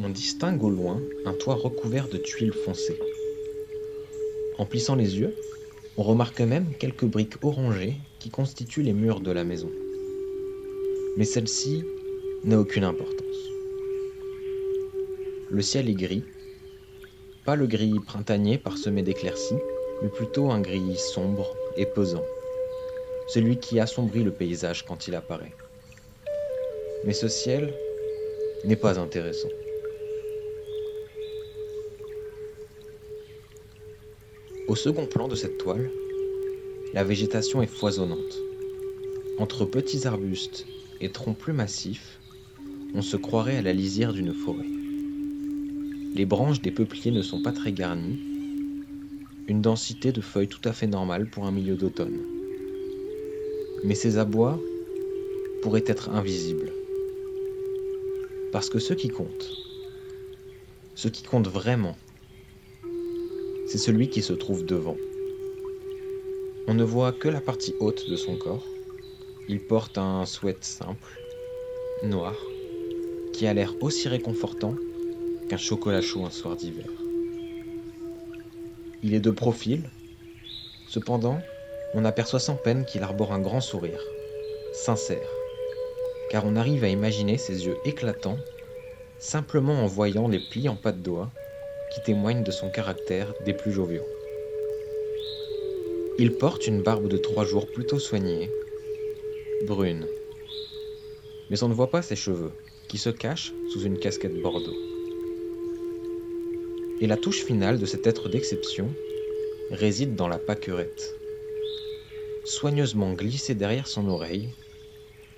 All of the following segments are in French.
on distingue au loin un toit recouvert de tuiles foncées. En plissant les yeux, on remarque même quelques briques orangées qui constituent les murs de la maison. Mais celle-ci n'a aucune importance. Le ciel est gris, pas le gris printanier parsemé d'éclaircies, mais plutôt un gris sombre et pesant, celui qui assombrit le paysage quand il apparaît. Mais ce ciel n'est pas intéressant. Au second plan de cette toile, la végétation est foisonnante. Entre petits arbustes et troncs plus massifs, on se croirait à la lisière d'une forêt. Les branches des peupliers ne sont pas très garnies, une densité de feuilles tout à fait normale pour un milieu d'automne. Mais ces abois pourraient être invisibles. Parce que ce qui compte, ce qui compte vraiment, c'est celui qui se trouve devant. On ne voit que la partie haute de son corps. Il porte un sweat simple, noir, qui a l'air aussi réconfortant qu'un chocolat chaud un soir d'hiver. Il est de profil, cependant, on aperçoit sans peine qu'il arbore un grand sourire, sincère, car on arrive à imaginer ses yeux éclatants simplement en voyant les plis en pas de doigts qui témoigne de son caractère des plus joviaux. Il porte une barbe de trois jours plutôt soignée, brune. Mais on ne voit pas ses cheveux, qui se cachent sous une casquette bordeaux. Et la touche finale de cet être d'exception réside dans la pâquerette. Soigneusement glissée derrière son oreille,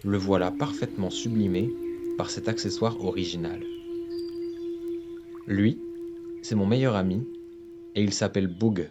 le voilà parfaitement sublimé par cet accessoire original. Lui, c'est mon meilleur ami et il s'appelle Boog.